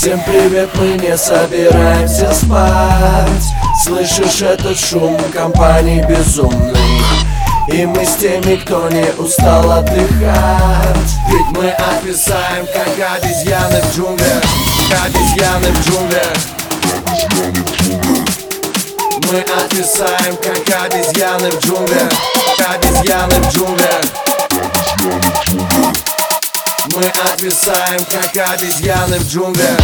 Всем привет, мы не собираемся спать. Слышишь этот шум компании безумный И мы с теми, кто не устал отдыхать. Ведь мы отвисаем, как обезьяны в джунглях. Обезьяны в джунглях. Мы отвисаем, как обезьяны в джунглях. Обезьяны в джунглях мы отвисаем, как обезьяны в джунглях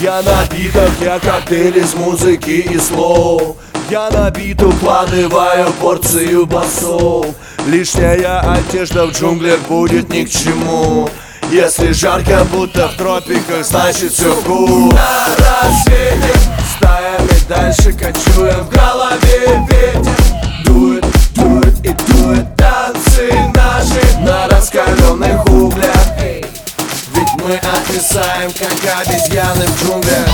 Я напиток, я коктейль из музыки и слов. Я набит, укладываю порцию басов. Лишняя одежда в джунглях будет ни к чему. Если жарко, будто в тропиках, значит все кул мы отвисаем, как обезьяны в джунглях.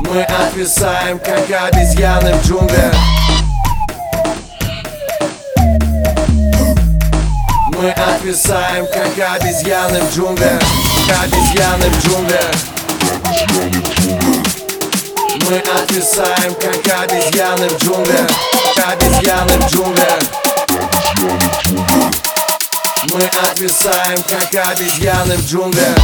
Мы отвисаем, как обезьяны в джунглях. Мы отвисаем, как обезьяны в джунглях. Обезьяны в джунглях. Мы отвисаем, как обезьяны в джунглях. Обезьяны в джунглях мы отвисаем, как обезьяны в джунглях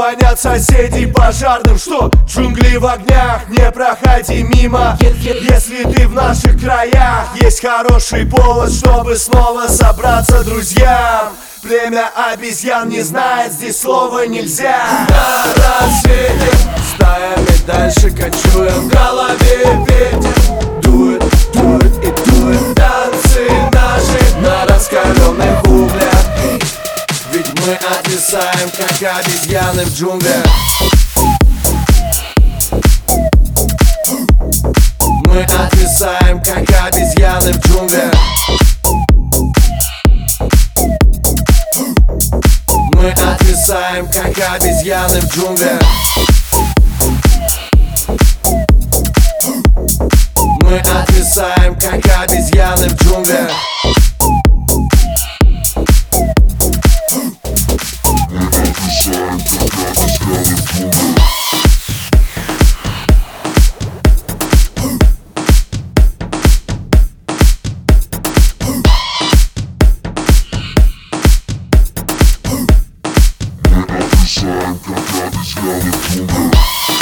звонят соседи пожарным, что джунгли в огнях Не проходи мимо, если ты в наших краях Есть хороший повод, чтобы снова собраться друзьям. Племя обезьян не знает, здесь слова нельзя. На рассвете стаями дальше кочуем В голове мы отвисаем, как обезьяны в джунглях. Мы отвисаем, как обезьяны в джунглях. Мы отвисаем, как обезьяны в джунглях. Мы отвисаем, как обезьяны в джунглях slime, got, got these gallant boomers.